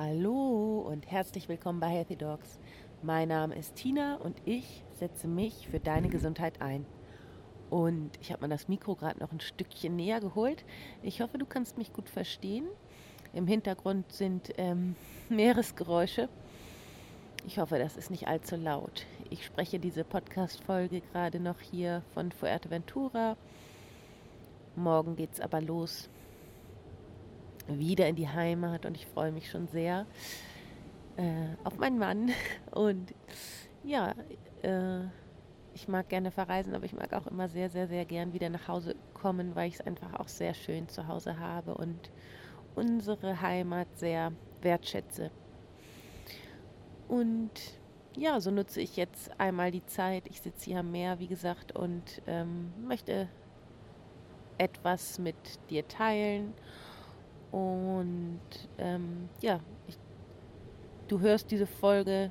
Hallo und herzlich willkommen bei Healthy Dogs. Mein Name ist Tina und ich setze mich für deine Gesundheit ein. Und ich habe mir das Mikro gerade noch ein Stückchen näher geholt. Ich hoffe, du kannst mich gut verstehen. Im Hintergrund sind ähm, Meeresgeräusche. Ich hoffe, das ist nicht allzu laut. Ich spreche diese Podcast-Folge gerade noch hier von Fuerteventura. Morgen geht es aber los wieder in die Heimat und ich freue mich schon sehr äh, auf meinen Mann. Und ja, äh, ich mag gerne verreisen, aber ich mag auch immer sehr, sehr, sehr gern wieder nach Hause kommen, weil ich es einfach auch sehr schön zu Hause habe und unsere Heimat sehr wertschätze. Und ja, so nutze ich jetzt einmal die Zeit. Ich sitze hier am Meer, wie gesagt, und ähm, möchte etwas mit dir teilen und ähm, ja, ich, du hörst diese Folge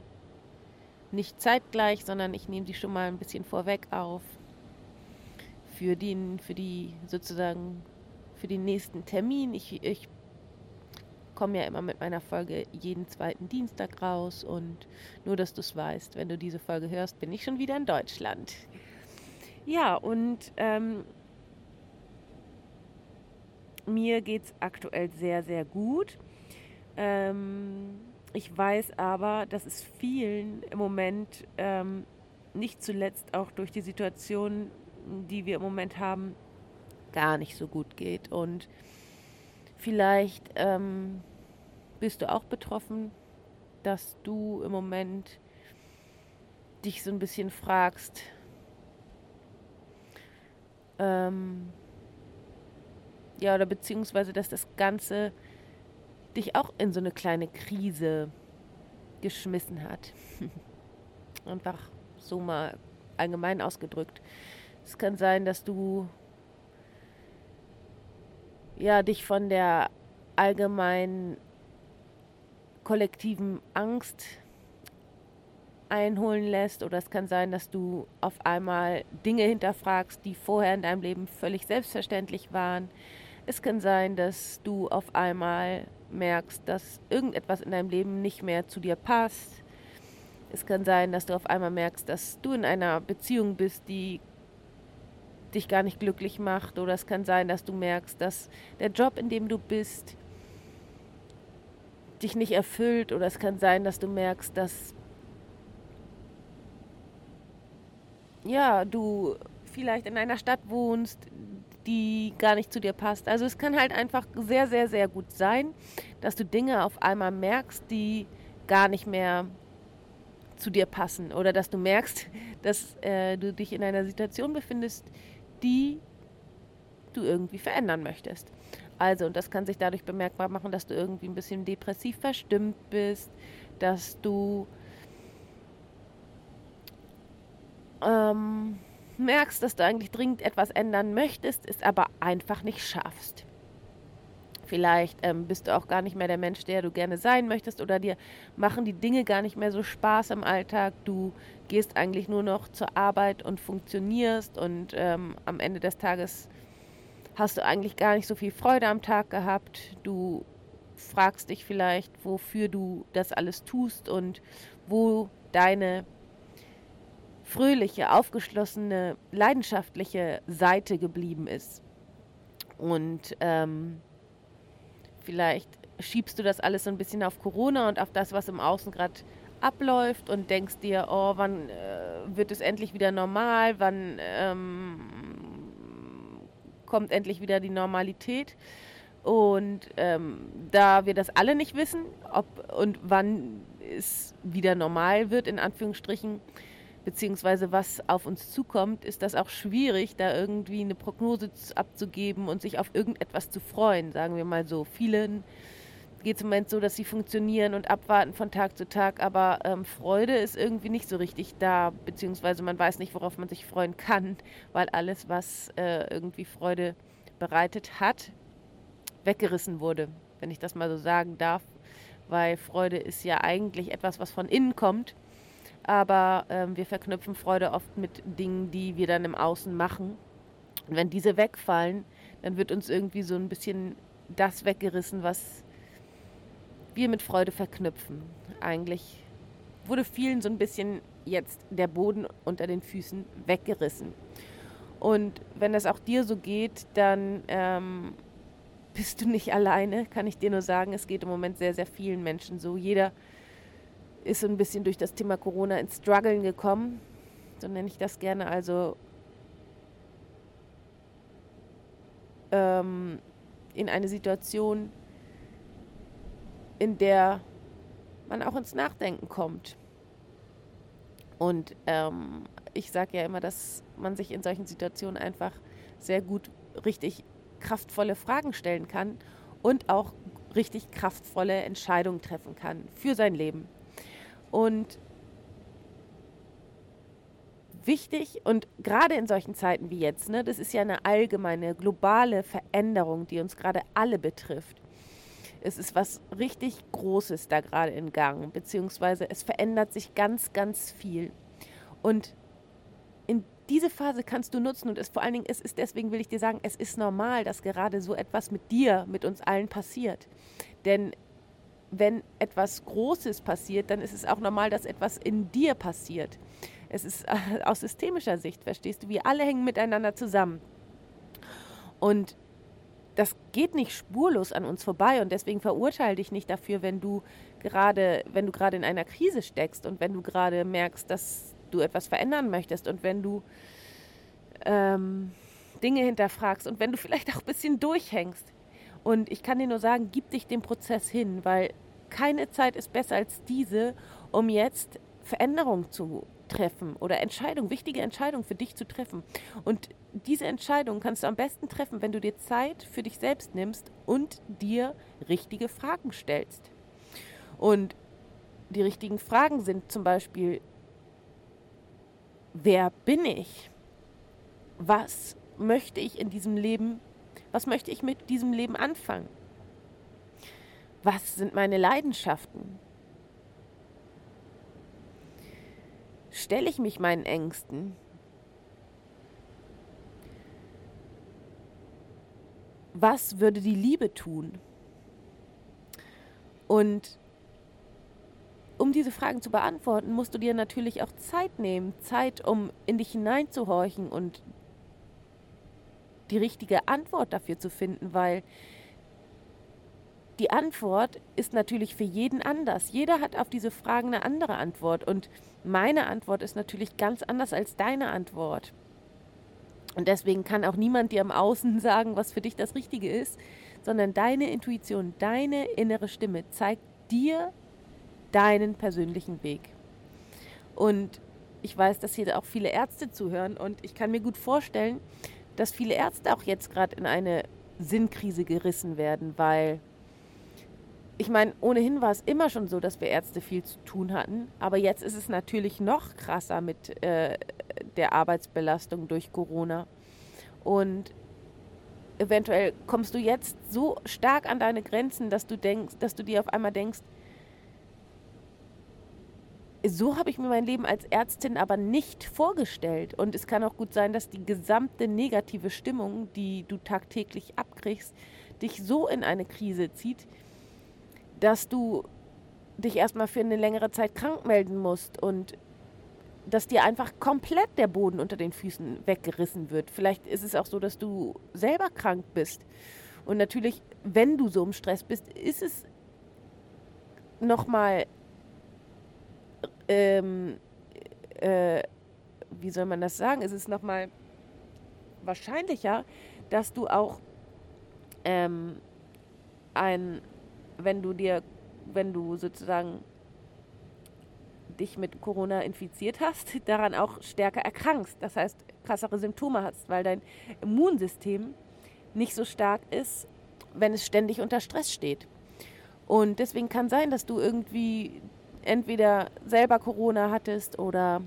nicht zeitgleich, sondern ich nehme die schon mal ein bisschen vorweg auf. Für den, für die sozusagen für den nächsten Termin. Ich, ich komme ja immer mit meiner Folge jeden zweiten Dienstag raus und nur, dass du es weißt, wenn du diese Folge hörst, bin ich schon wieder in Deutschland. Ja, und ähm, mir geht es aktuell sehr, sehr gut. Ähm, ich weiß aber, dass es vielen im Moment ähm, nicht zuletzt auch durch die Situation, die wir im Moment haben, gar nicht so gut geht. Und vielleicht ähm, bist du auch betroffen, dass du im Moment dich so ein bisschen fragst, ähm, ja, oder beziehungsweise, dass das Ganze dich auch in so eine kleine Krise geschmissen hat. Einfach so mal allgemein ausgedrückt. Es kann sein, dass du ja dich von der allgemeinen kollektiven Angst einholen lässt oder es kann sein, dass du auf einmal Dinge hinterfragst, die vorher in deinem Leben völlig selbstverständlich waren. Es kann sein, dass du auf einmal merkst, dass irgendetwas in deinem Leben nicht mehr zu dir passt. Es kann sein, dass du auf einmal merkst, dass du in einer Beziehung bist, die dich gar nicht glücklich macht. Oder es kann sein, dass du merkst, dass der Job, in dem du bist, dich nicht erfüllt. Oder es kann sein, dass du merkst, dass ja, du vielleicht in einer Stadt wohnst, die gar nicht zu dir passt. Also es kann halt einfach sehr, sehr, sehr gut sein, dass du Dinge auf einmal merkst, die gar nicht mehr zu dir passen oder dass du merkst, dass äh, du dich in einer Situation befindest, die du irgendwie verändern möchtest. Also, und das kann sich dadurch bemerkbar machen, dass du irgendwie ein bisschen depressiv verstimmt bist, dass du ähm, merkst, dass du eigentlich dringend etwas ändern möchtest, es aber einfach nicht schaffst. Vielleicht ähm, bist du auch gar nicht mehr der Mensch, der du gerne sein möchtest oder dir machen die Dinge gar nicht mehr so Spaß im Alltag. Du gehst eigentlich nur noch zur Arbeit und funktionierst und ähm, am Ende des Tages hast du eigentlich gar nicht so viel Freude am Tag gehabt. Du fragst dich vielleicht, wofür du das alles tust und wo deine fröhliche, aufgeschlossene, leidenschaftliche Seite geblieben ist. Und ähm, vielleicht schiebst du das alles so ein bisschen auf Corona und auf das, was im Außen gerade abläuft und denkst dir, oh, wann äh, wird es endlich wieder normal, wann ähm, kommt endlich wieder die Normalität. Und ähm, da wir das alle nicht wissen, ob und wann es wieder normal wird, in Anführungsstrichen, beziehungsweise was auf uns zukommt, ist das auch schwierig, da irgendwie eine Prognose abzugeben und sich auf irgendetwas zu freuen, sagen wir mal so. Vielen geht es im Moment so, dass sie funktionieren und abwarten von Tag zu Tag, aber ähm, Freude ist irgendwie nicht so richtig da, beziehungsweise man weiß nicht, worauf man sich freuen kann, weil alles, was äh, irgendwie Freude bereitet hat, weggerissen wurde, wenn ich das mal so sagen darf, weil Freude ist ja eigentlich etwas, was von innen kommt aber ähm, wir verknüpfen Freude oft mit Dingen, die wir dann im Außen machen. Und wenn diese wegfallen, dann wird uns irgendwie so ein bisschen das weggerissen, was wir mit Freude verknüpfen. Eigentlich wurde vielen so ein bisschen jetzt der Boden unter den Füßen weggerissen. Und wenn das auch dir so geht, dann ähm, bist du nicht alleine, kann ich dir nur sagen. Es geht im Moment sehr, sehr vielen Menschen so. Jeder ist so ein bisschen durch das Thema Corona ins Struggeln gekommen. So nenne ich das gerne. Also ähm, in eine Situation, in der man auch ins Nachdenken kommt. Und ähm, ich sage ja immer, dass man sich in solchen Situationen einfach sehr gut richtig kraftvolle Fragen stellen kann und auch richtig kraftvolle Entscheidungen treffen kann für sein Leben. Und wichtig und gerade in solchen Zeiten wie jetzt, ne, das ist ja eine allgemeine globale Veränderung, die uns gerade alle betrifft. Es ist was richtig Großes da gerade in Gang, beziehungsweise es verändert sich ganz, ganz viel. Und in diese Phase kannst du nutzen und es vor allen Dingen, es ist deswegen will ich dir sagen, es ist normal, dass gerade so etwas mit dir, mit uns allen passiert. Denn wenn etwas Großes passiert, dann ist es auch normal, dass etwas in dir passiert. Es ist äh, aus systemischer Sicht, verstehst du, wir alle hängen miteinander zusammen. Und das geht nicht spurlos an uns vorbei und deswegen verurteile dich nicht dafür, wenn du gerade, wenn du gerade in einer Krise steckst und wenn du gerade merkst, dass du etwas verändern möchtest und wenn du ähm, Dinge hinterfragst und wenn du vielleicht auch ein bisschen durchhängst. Und ich kann dir nur sagen, gib dich dem Prozess hin, weil keine Zeit ist besser als diese, um jetzt Veränderungen zu treffen oder Entscheidungen, wichtige Entscheidungen für dich zu treffen. Und diese Entscheidung kannst du am besten treffen, wenn du dir Zeit für dich selbst nimmst und dir richtige Fragen stellst. Und die richtigen Fragen sind zum Beispiel, wer bin ich? Was möchte ich in diesem Leben, was möchte ich mit diesem Leben anfangen? Was sind meine Leidenschaften? Stelle ich mich meinen Ängsten? Was würde die Liebe tun? Und um diese Fragen zu beantworten, musst du dir natürlich auch Zeit nehmen. Zeit, um in dich hineinzuhorchen und die richtige Antwort dafür zu finden, weil die Antwort ist natürlich für jeden anders. Jeder hat auf diese Fragen eine andere Antwort und meine Antwort ist natürlich ganz anders als deine Antwort. Und deswegen kann auch niemand dir am Außen sagen, was für dich das Richtige ist, sondern deine Intuition, deine innere Stimme zeigt dir deinen persönlichen Weg. Und ich weiß, dass hier auch viele Ärzte zuhören und ich kann mir gut vorstellen, dass viele Ärzte auch jetzt gerade in eine Sinnkrise gerissen werden, weil ich meine, ohnehin war es immer schon so, dass wir Ärzte viel zu tun hatten, aber jetzt ist es natürlich noch krasser mit äh, der Arbeitsbelastung durch Corona. Und eventuell kommst du jetzt so stark an deine Grenzen, dass du denkst, dass du dir auf einmal denkst, so habe ich mir mein Leben als Ärztin aber nicht vorgestellt. Und es kann auch gut sein, dass die gesamte negative Stimmung, die du tagtäglich abkriegst, dich so in eine Krise zieht, dass du dich erstmal für eine längere Zeit krank melden musst und dass dir einfach komplett der Boden unter den Füßen weggerissen wird. Vielleicht ist es auch so, dass du selber krank bist. Und natürlich, wenn du so im Stress bist, ist es nochmal ähm, äh, wie soll man das sagen? Es ist nochmal wahrscheinlicher, dass du auch ähm, ein, wenn du dir, wenn du sozusagen dich mit Corona infiziert hast, daran auch stärker erkrankst. Das heißt, krassere Symptome hast, weil dein Immunsystem nicht so stark ist, wenn es ständig unter Stress steht. Und deswegen kann sein, dass du irgendwie entweder selber Corona hattest oder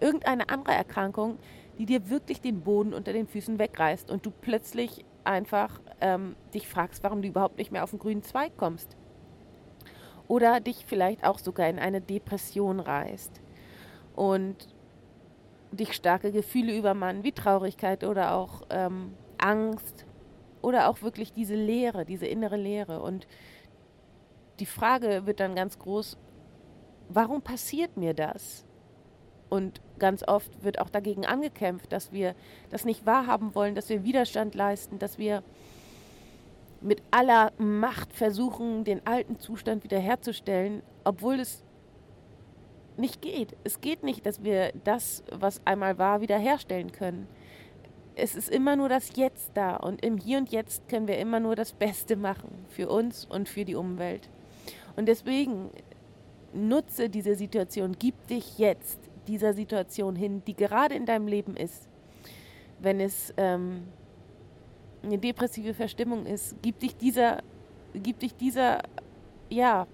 irgendeine andere Erkrankung, die dir wirklich den Boden unter den Füßen wegreißt und du plötzlich einfach ähm, dich fragst, warum du überhaupt nicht mehr auf den grünen Zweig kommst. Oder dich vielleicht auch sogar in eine Depression reißt und dich starke Gefühle übermannen, wie Traurigkeit oder auch ähm, Angst oder auch wirklich diese Leere, diese innere Leere. Und die Frage wird dann ganz groß, warum passiert mir das? Und ganz oft wird auch dagegen angekämpft, dass wir das nicht wahrhaben wollen, dass wir Widerstand leisten, dass wir mit aller Macht versuchen, den alten Zustand wiederherzustellen, obwohl es nicht geht. Es geht nicht, dass wir das, was einmal war, wiederherstellen können. Es ist immer nur das Jetzt da und im Hier und Jetzt können wir immer nur das Beste machen für uns und für die Umwelt. Und deswegen nutze diese Situation, gib dich jetzt dieser Situation hin, die gerade in deinem Leben ist. Wenn es ähm, eine depressive Verstimmung ist, gib dich dieser, gib dich dieser, ja,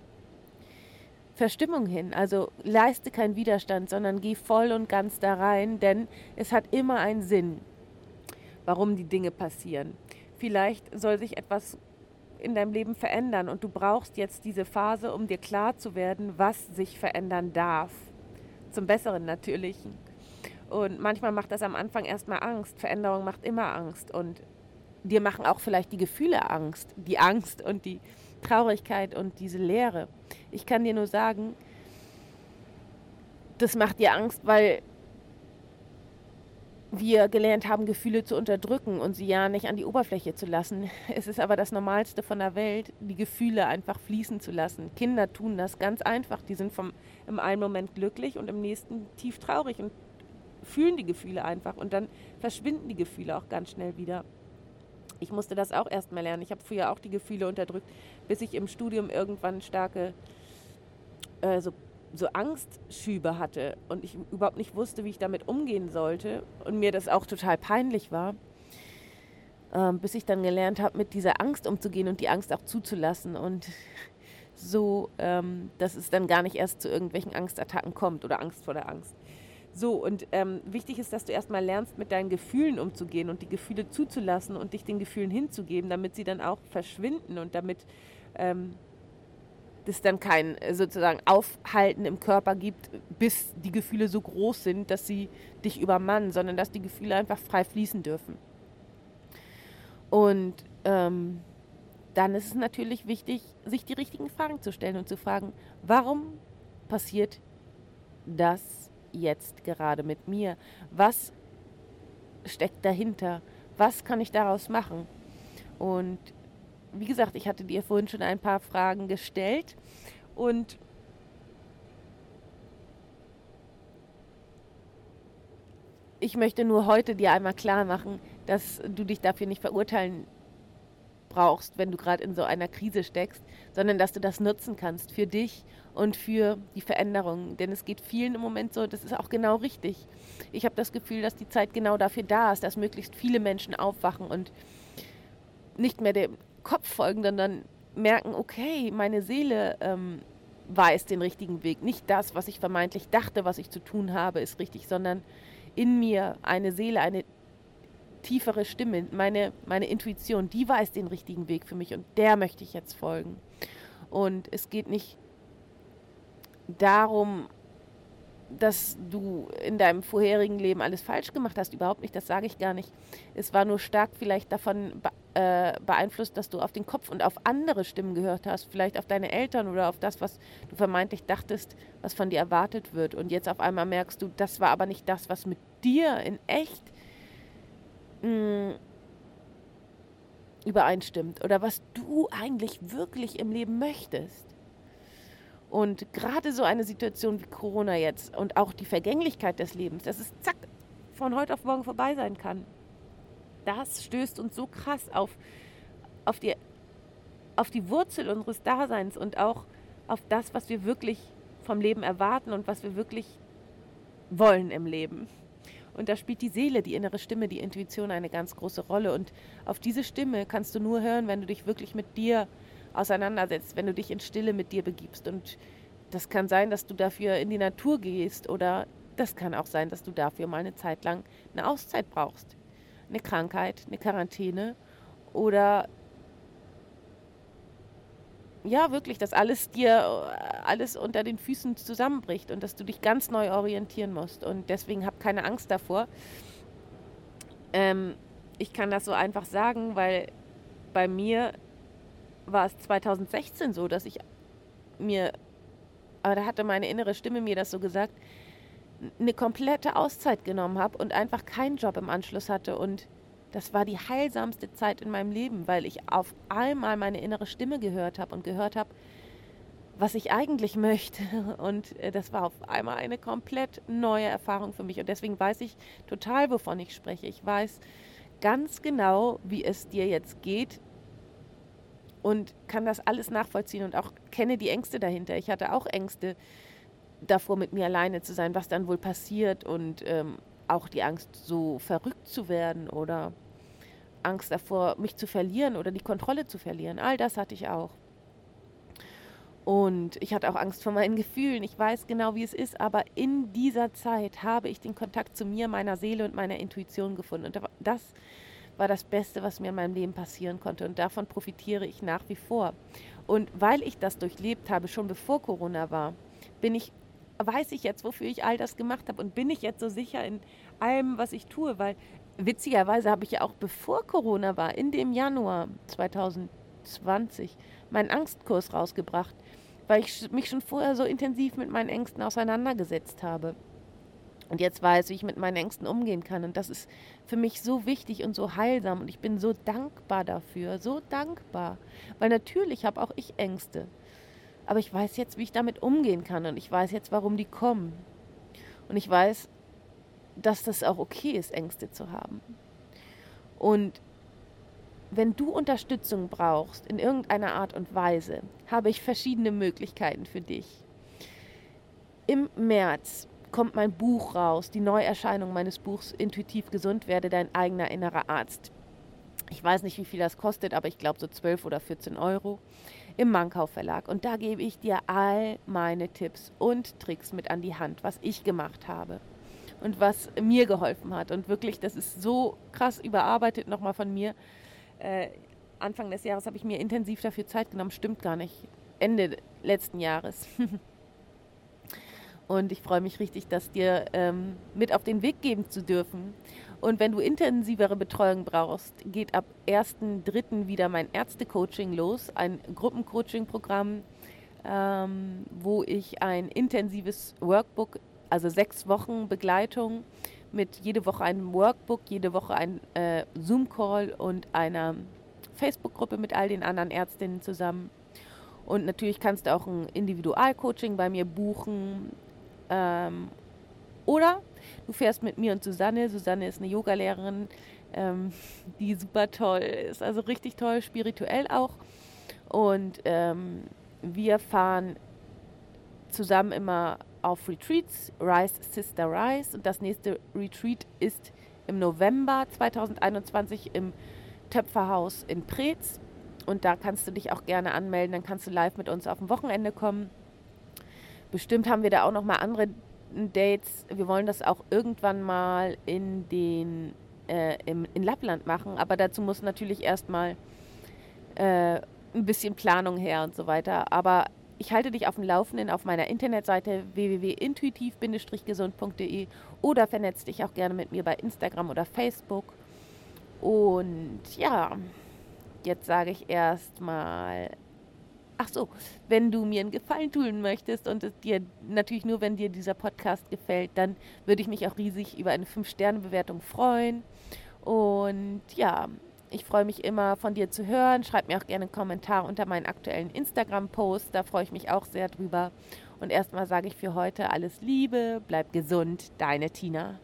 Verstimmung hin. Also leiste keinen Widerstand, sondern geh voll und ganz da rein, denn es hat immer einen Sinn, warum die Dinge passieren. Vielleicht soll sich etwas in deinem Leben verändern und du brauchst jetzt diese Phase, um dir klar zu werden, was sich verändern darf. Zum Besseren natürlich. Und manchmal macht das am Anfang erstmal Angst. Veränderung macht immer Angst. Und dir machen auch vielleicht die Gefühle Angst. Die Angst und die Traurigkeit und diese Leere. Ich kann dir nur sagen, das macht dir Angst, weil wir gelernt haben, Gefühle zu unterdrücken und sie ja nicht an die Oberfläche zu lassen. Es ist aber das Normalste von der Welt, die Gefühle einfach fließen zu lassen. Kinder tun das ganz einfach. Die sind vom, im einen Moment glücklich und im nächsten tief traurig und fühlen die Gefühle einfach. Und dann verschwinden die Gefühle auch ganz schnell wieder. Ich musste das auch erstmal lernen. Ich habe früher auch die Gefühle unterdrückt, bis ich im Studium irgendwann starke äh, so so Angstschübe hatte und ich überhaupt nicht wusste, wie ich damit umgehen sollte und mir das auch total peinlich war, ähm, bis ich dann gelernt habe, mit dieser Angst umzugehen und die Angst auch zuzulassen und so, ähm, dass es dann gar nicht erst zu irgendwelchen Angstattacken kommt oder Angst vor der Angst. So, und ähm, wichtig ist, dass du erstmal lernst, mit deinen Gefühlen umzugehen und die Gefühle zuzulassen und dich den Gefühlen hinzugeben, damit sie dann auch verschwinden und damit ähm, es dann kein äh, sozusagen Aufhalten im Körper gibt, bis die Gefühle so groß sind, dass sie dich übermannen, sondern dass die Gefühle einfach frei fließen dürfen. Und ähm, dann ist es natürlich wichtig, sich die richtigen Fragen zu stellen und zu fragen, warum passiert das jetzt gerade mit mir? Was steckt dahinter? Was kann ich daraus machen? Und wie gesagt, ich hatte dir vorhin schon ein paar Fragen gestellt und ich möchte nur heute dir einmal klar machen, dass du dich dafür nicht verurteilen brauchst, wenn du gerade in so einer Krise steckst, sondern dass du das nutzen kannst für dich und für die Veränderung. Denn es geht vielen im Moment so, das ist auch genau richtig. Ich habe das Gefühl, dass die Zeit genau dafür da ist, dass möglichst viele Menschen aufwachen und nicht mehr dem Kopf folgen, sondern merken, okay, meine Seele ähm, weiß den richtigen Weg. Nicht das, was ich vermeintlich dachte, was ich zu tun habe, ist richtig, sondern in mir eine Seele, eine tiefere Stimme, meine, meine Intuition, die weiß den richtigen Weg für mich und der möchte ich jetzt folgen. Und es geht nicht darum, dass du in deinem vorherigen Leben alles falsch gemacht hast. Überhaupt nicht, das sage ich gar nicht. Es war nur stark vielleicht davon äh, beeinflusst, dass du auf den Kopf und auf andere Stimmen gehört hast. Vielleicht auf deine Eltern oder auf das, was du vermeintlich dachtest, was von dir erwartet wird. Und jetzt auf einmal merkst du, das war aber nicht das, was mit dir in echt mh, mm, übereinstimmt. Oder was du eigentlich wirklich im Leben möchtest. Und gerade so eine Situation wie Corona jetzt und auch die Vergänglichkeit des Lebens, dass es zack von heute auf morgen vorbei sein kann, das stößt uns so krass auf, auf, die, auf die Wurzel unseres Daseins und auch auf das, was wir wirklich vom Leben erwarten und was wir wirklich wollen im Leben. Und da spielt die Seele, die innere Stimme, die Intuition eine ganz große Rolle. Und auf diese Stimme kannst du nur hören, wenn du dich wirklich mit dir auseinandersetzt, wenn du dich in Stille mit dir begibst. Und das kann sein, dass du dafür in die Natur gehst oder das kann auch sein, dass du dafür mal eine Zeit lang eine Auszeit brauchst. Eine Krankheit, eine Quarantäne oder ja, wirklich, dass alles dir, alles unter den Füßen zusammenbricht und dass du dich ganz neu orientieren musst. Und deswegen hab keine Angst davor. Ähm, ich kann das so einfach sagen, weil bei mir war es 2016 so, dass ich mir, aber da hatte meine innere Stimme mir das so gesagt, eine komplette Auszeit genommen habe und einfach keinen Job im Anschluss hatte. Und das war die heilsamste Zeit in meinem Leben, weil ich auf einmal meine innere Stimme gehört habe und gehört habe, was ich eigentlich möchte. Und äh, das war auf einmal eine komplett neue Erfahrung für mich. Und deswegen weiß ich total, wovon ich spreche. Ich weiß ganz genau, wie es dir jetzt geht und kann das alles nachvollziehen und auch kenne die Ängste dahinter. Ich hatte auch Ängste davor, mit mir alleine zu sein, was dann wohl passiert und ähm, auch die Angst, so verrückt zu werden oder Angst davor, mich zu verlieren oder die Kontrolle zu verlieren. All das hatte ich auch. Und ich hatte auch Angst vor meinen Gefühlen. Ich weiß genau, wie es ist, aber in dieser Zeit habe ich den Kontakt zu mir, meiner Seele und meiner Intuition gefunden. Und das war das Beste, was mir in meinem Leben passieren konnte. Und davon profitiere ich nach wie vor. Und weil ich das durchlebt habe, schon bevor Corona war, bin ich weiß ich jetzt, wofür ich all das gemacht habe und bin ich jetzt so sicher in allem, was ich tue, weil witzigerweise habe ich ja auch bevor Corona war, in dem Januar 2020, meinen Angstkurs rausgebracht, weil ich mich schon vorher so intensiv mit meinen Ängsten auseinandergesetzt habe. Und jetzt weiß, wie ich mit meinen Ängsten umgehen kann. Und das ist für mich so wichtig und so heilsam. Und ich bin so dankbar dafür, so dankbar. Weil natürlich habe auch ich Ängste. Aber ich weiß jetzt, wie ich damit umgehen kann und ich weiß jetzt, warum die kommen. Und ich weiß, dass das auch okay ist, Ängste zu haben. Und wenn du Unterstützung brauchst in irgendeiner Art und Weise, habe ich verschiedene Möglichkeiten für dich. Im März kommt mein Buch raus, die Neuerscheinung meines Buchs Intuitiv gesund werde, dein eigener innerer Arzt. Ich weiß nicht, wie viel das kostet, aber ich glaube so 12 oder 14 Euro im Mankau Verlag. Und da gebe ich dir all meine Tipps und Tricks mit an die Hand, was ich gemacht habe und was mir geholfen hat. Und wirklich, das ist so krass überarbeitet nochmal von mir. Äh, Anfang des Jahres habe ich mir intensiv dafür Zeit genommen, stimmt gar nicht. Ende letzten Jahres. und ich freue mich richtig, das dir ähm, mit auf den Weg geben zu dürfen. Und wenn du intensivere Betreuung brauchst, geht ab 1.3. wieder mein Ärzte-Coaching los, ein Gruppencoaching-Programm, ähm, wo ich ein intensives Workbook, also sechs Wochen Begleitung mit jede Woche einem Workbook, jede Woche ein äh, Zoom-Call und einer Facebook-Gruppe mit all den anderen Ärztinnen zusammen. Und natürlich kannst du auch ein Individualcoaching bei mir buchen. Ähm, oder Du fährst mit mir und Susanne. Susanne ist eine Yogalehrerin, ähm, die super toll ist, also richtig toll, spirituell auch. Und ähm, wir fahren zusammen immer auf Retreats, Rise Sister Rise. Und das nächste Retreat ist im November 2021 im Töpferhaus in Preetz. Und da kannst du dich auch gerne anmelden. Dann kannst du live mit uns auf dem Wochenende kommen. Bestimmt haben wir da auch noch mal andere Dates, wir wollen das auch irgendwann mal in den äh, im, in Lappland machen, aber dazu muss natürlich erstmal äh, ein bisschen Planung her und so weiter. Aber ich halte dich auf dem Laufenden auf meiner Internetseite www.intuitiv-gesund.de oder vernetz dich auch gerne mit mir bei Instagram oder Facebook. Und ja, jetzt sage ich erstmal Ach so, wenn du mir einen Gefallen tun möchtest und es dir natürlich nur, wenn dir dieser Podcast gefällt, dann würde ich mich auch riesig über eine 5-Sterne-Bewertung freuen. Und ja, ich freue mich immer von dir zu hören. Schreib mir auch gerne einen Kommentar unter meinen aktuellen Instagram-Post. Da freue ich mich auch sehr drüber. Und erstmal sage ich für heute alles Liebe, bleib gesund, deine Tina.